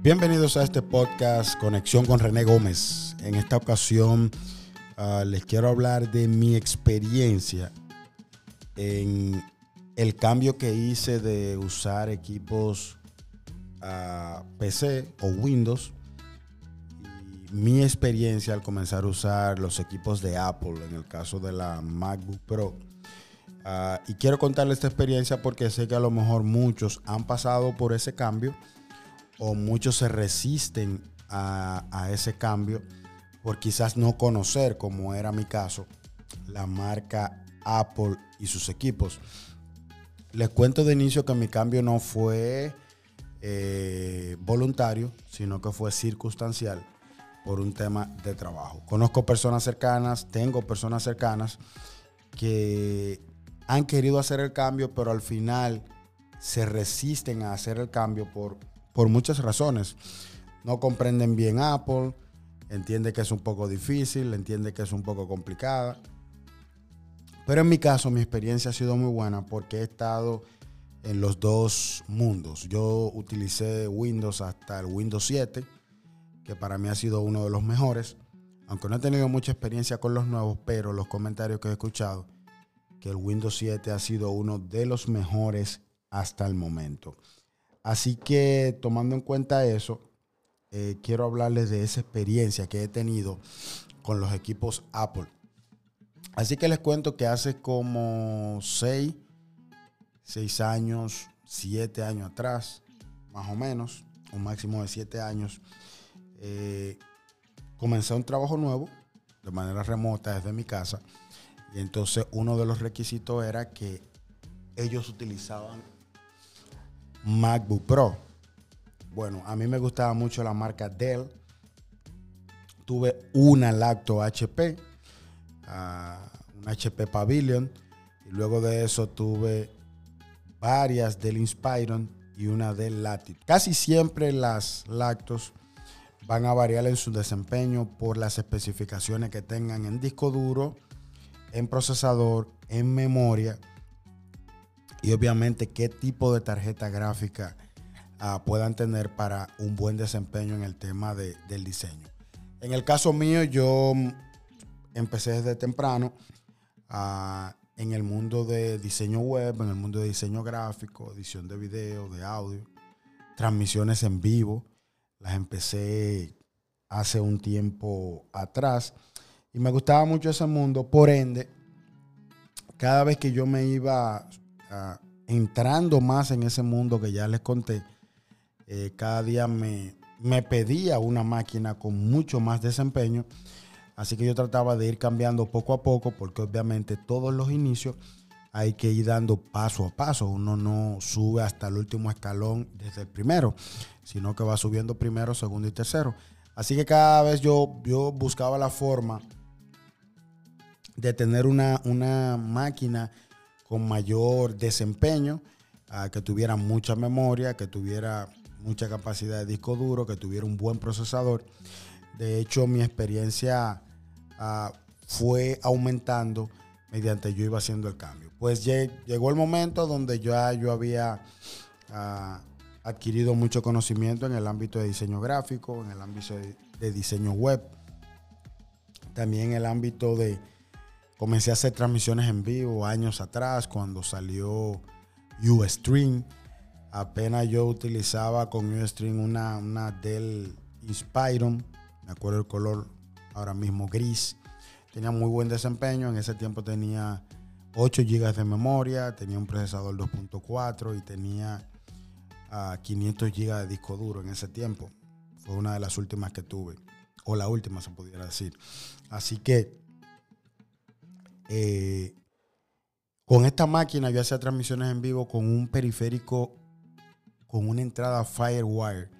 Bienvenidos a este podcast Conexión con René Gómez. En esta ocasión uh, les quiero hablar de mi experiencia en el cambio que hice de usar equipos uh, PC o Windows. Mi experiencia al comenzar a usar los equipos de Apple, en el caso de la MacBook Pro. Uh, y quiero contarles esta experiencia porque sé que a lo mejor muchos han pasado por ese cambio o muchos se resisten a, a, ese cambio por quizás no conocer, como era mi caso, la marca Apple y sus equipos. Les cuento de inicio que mi cambio no fue eh, voluntario, sino que fue circunstancial por un tema de trabajo. Conozco personas cercanas, tengo personas cercanas que han querido hacer el cambio, pero al final se resisten a hacer el cambio por por muchas razones. No comprenden bien Apple, entiende que es un poco difícil, entiende que es un poco complicada. Pero en mi caso, mi experiencia ha sido muy buena porque he estado en los dos mundos. Yo utilicé Windows hasta el Windows 7, que para mí ha sido uno de los mejores. Aunque no he tenido mucha experiencia con los nuevos, pero los comentarios que he escuchado, que el Windows 7 ha sido uno de los mejores hasta el momento. Así que tomando en cuenta eso, eh, quiero hablarles de esa experiencia que he tenido con los equipos Apple. Así que les cuento que hace como 6, 6 años, 7 años atrás, más o menos, un máximo de 7 años, eh, comencé un trabajo nuevo de manera remota desde mi casa. Y entonces uno de los requisitos era que ellos utilizaban MacBook Pro. Bueno, a mí me gustaba mucho la marca Dell. Tuve una Lacto HP, uh, un HP Pavilion, y luego de eso tuve varias Dell Inspiron y una Dell Latitude. Casi siempre las Lactos van a variar en su desempeño por las especificaciones que tengan en disco duro, en procesador, en memoria y obviamente qué tipo de tarjeta gráfica uh, puedan tener para un buen desempeño en el tema de, del diseño. En el caso mío, yo empecé desde temprano uh, en el mundo de diseño web, en el mundo de diseño gráfico, edición de video, de audio, transmisiones en vivo. Las empecé hace un tiempo atrás y me gustaba mucho ese mundo. Por ende, cada vez que yo me iba entrando más en ese mundo que ya les conté, eh, cada día me, me pedía una máquina con mucho más desempeño. Así que yo trataba de ir cambiando poco a poco, porque obviamente todos los inicios hay que ir dando paso a paso. Uno no sube hasta el último escalón desde el primero, sino que va subiendo primero, segundo y tercero. Así que cada vez yo, yo buscaba la forma de tener una, una máquina con mayor desempeño, que tuviera mucha memoria, que tuviera mucha capacidad de disco duro, que tuviera un buen procesador. De hecho, mi experiencia uh, fue aumentando mediante yo iba haciendo el cambio. Pues llegó el momento donde ya yo había uh, adquirido mucho conocimiento en el ámbito de diseño gráfico, en el ámbito de, de diseño web, también en el ámbito de, Comencé a hacer transmisiones en vivo años atrás cuando salió Ustream. Apenas yo utilizaba con Ustream una, una Dell Inspiron. Me acuerdo el color ahora mismo gris. Tenía muy buen desempeño. En ese tiempo tenía 8 GB de memoria, tenía un procesador 2.4 y tenía uh, 500 GB de disco duro en ese tiempo. Fue una de las últimas que tuve, o la última se pudiera decir. Así que eh, con esta máquina yo hacía transmisiones en vivo con un periférico con una entrada Firewire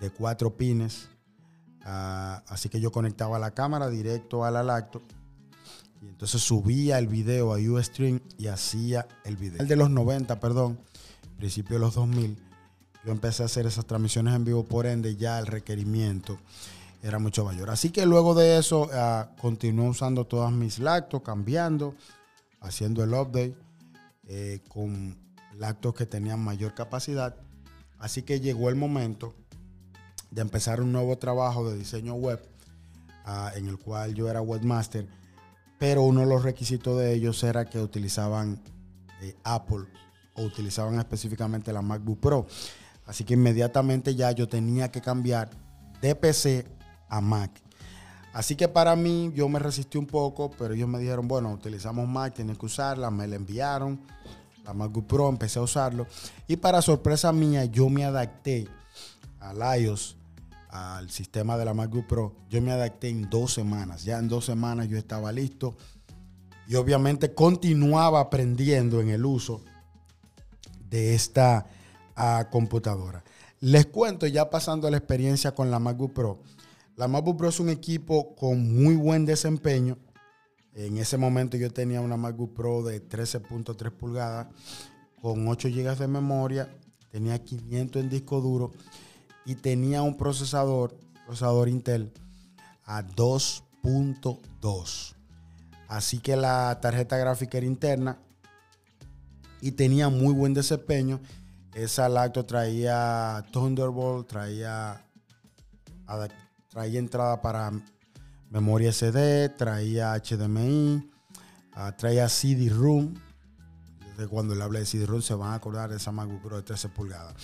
de cuatro pines. Uh, así que yo conectaba la cámara directo a la lacto. Y entonces subía el video a Ustream y hacía el video. El de los 90, perdón, principio de los 2000. Yo empecé a hacer esas transmisiones en vivo, por ende ya el requerimiento era mucho mayor. Así que luego de eso uh, continué usando todas mis lactos, cambiando, haciendo el update eh, con lactos que tenían mayor capacidad. Así que llegó el momento de empezar un nuevo trabajo de diseño web, en el cual yo era webmaster, pero uno de los requisitos de ellos era que utilizaban eh, Apple o utilizaban específicamente la MacBook Pro. Así que inmediatamente ya yo tenía que cambiar de PC a Mac. Así que para mí yo me resistí un poco, pero ellos me dijeron, bueno, utilizamos Mac, tienes que usarla, me la enviaron, la MacBook Pro, empecé a usarlo. Y para sorpresa mía, yo me adapté al iOS, al sistema de la MacBook Pro. Yo me adapté en dos semanas. Ya en dos semanas yo estaba listo. Y obviamente continuaba aprendiendo en el uso de esta ah, computadora. Les cuento ya pasando la experiencia con la MacBook Pro. La MacBook Pro es un equipo con muy buen desempeño. En ese momento yo tenía una MacBook Pro de 13.3 pulgadas con 8 GB de memoria, tenía 500 en disco duro y tenía un procesador, procesador Intel a 2.2. Así que la tarjeta gráfica era interna y tenía muy buen desempeño. Esa lacto traía Thunderbolt, traía, traía entrada para memoria SD, traía HDMI, ah, traía CD-ROOM. De cuando le hablé de CD-ROOM se van a acordar de esa MacBook Pro de 13 pulgadas.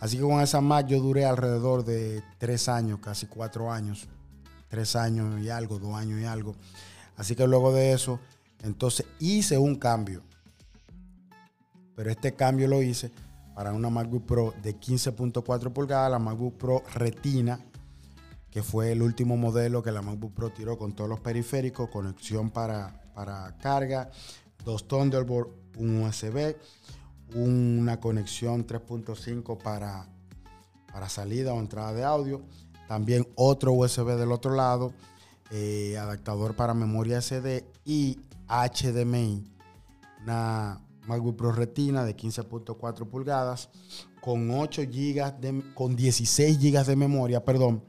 Así que con esa Mac yo duré alrededor de tres años, casi cuatro años. Tres años y algo, dos años y algo. Así que luego de eso, entonces hice un cambio. Pero este cambio lo hice para una MacBook Pro de 15.4 pulgadas, la MacBook Pro Retina, que fue el último modelo que la MacBook Pro tiró con todos los periféricos, conexión para, para carga, dos Thunderbolt, un USB, una conexión 3.5 para, para salida o entrada de audio, también otro USB del otro lado, eh, adaptador para memoria SD y HDMI, una MacBook Pro Retina de 15.4 pulgadas con 8 GB de, con 16 GB de memoria, perdón.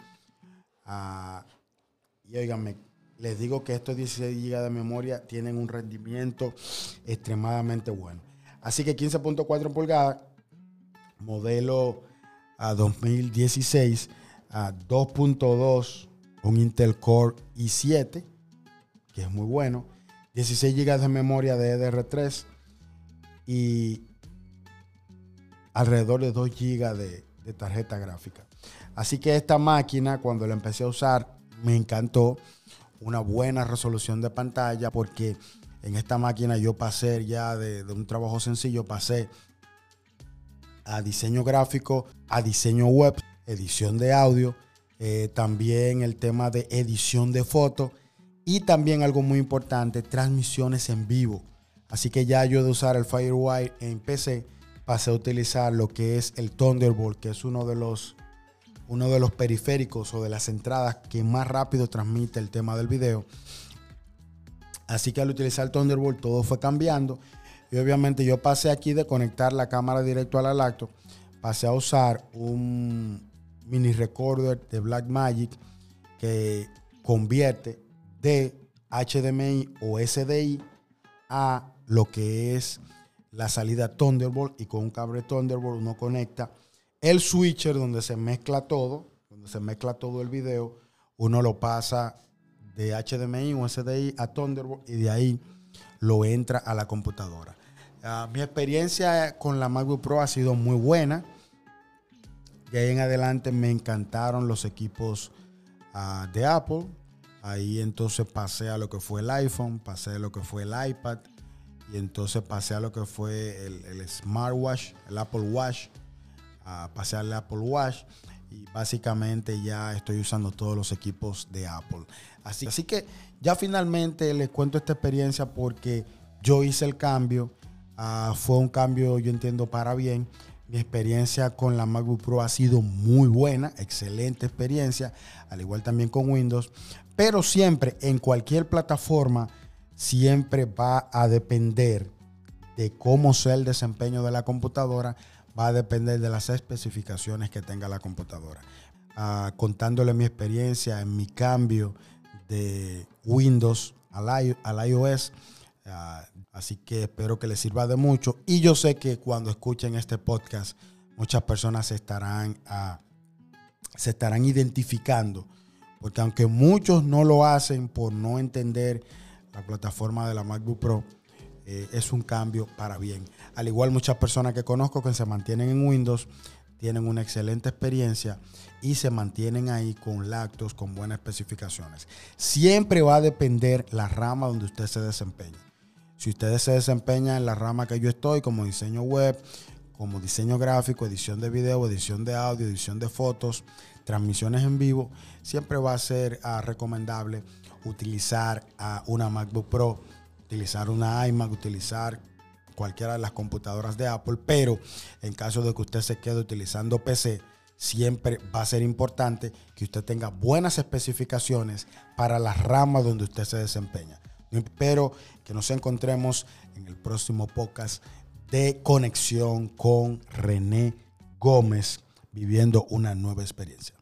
Ah, y oiganme, les digo que estos 16 GB de memoria tienen un rendimiento extremadamente bueno. Así que 15.4 pulgadas, modelo a 2016 a 2.2, un Intel Core i7, que es muy bueno, 16 GB de memoria de DDR3 y alrededor de 2 GB de, de tarjeta gráfica. Así que esta máquina, cuando la empecé a usar, me encantó. Una buena resolución de pantalla porque en esta máquina yo pasé ya de, un trabajo sencillo, pasé a diseño gráfico, a diseño web, edición de audio, eh, también el tema de edición de fotos y también algo muy importante, transmisiones en vivo. Así que ya yo de usar el Firewire en PC pasé a utilizar lo que es el Thunderbolt, que es uno de los uno de los periféricos o de las entradas que más rápido transmite el tema del video. Así que al utilizar Thunderbolt todo fue cambiando. Y obviamente yo pasé aquí de conectar la cámara directo a la lacto. Pasé a usar un mini recorder de Blackmagic que convierte de HDMI o SDI a lo que es la salida Thunderbolt y con un cable Thunderbolt uno conecta el switcher donde se mezcla todo, donde se mezcla todo el video, uno lo pasa de HDMI o SDI a Thunderbolt y de ahí lo entra a la computadora. Ah, mi experiencia con la MacBook Pro ha sido muy buena. De ahí en adelante me encantaron los equipos ah, de Apple. Ahí entonces pasé a lo que fue el iPhone, pasé a lo que fue el iPad y entonces pasé a lo que fue el, smartwatch, el Apple Watch, pasé al Apple Watch y básicamente ya estoy usando todos los equipos de Apple. Así, así que ya finalmente les cuento esta experiencia porque yo hice el cambio. Ah, fue un cambio, yo entiendo, para bien. Mi experiencia con la MacBook Pro ha sido muy buena, excelente experiencia, al igual también con Windows. Pero siempre, en cualquier plataforma, siempre va a depender de cómo sea el desempeño de la computadora, va a depender de las especificaciones que tenga la computadora. Ah, contándole mi experiencia en mi cambio de Windows al, iOS. Ah, así que espero que les sirva de mucho. Y yo sé que cuando escuchen este podcast, muchas personas estarán ah, se estarán identificando, porque aunque muchos no lo hacen por no entender la plataforma de la MacBook Pro, eh, es un cambio para bien. Al igual muchas personas que conozco que se mantienen en Windows, tienen una excelente experiencia y se mantienen ahí con lactos, con buenas especificaciones. Siempre va a depender la rama donde usted se desempeñe. Si usted se desempeña en la rama que yo estoy, como diseño web, como diseño gráfico, edición de video, edición de audio, edición de fotos, transmisiones en vivo, siempre va a ser ah, recomendable utilizar ah, una MacBook Pro, utilizar una iMac, utilizar cualquiera de las computadoras de Apple, pero en caso de que usted se quede utilizando PC, siempre va a ser importante que usted tenga buenas especificaciones para la rama donde usted se desempeña. Espero que nos encontremos en el próximo podcast de conexión con René Gómez, viviendo una nueva experiencia.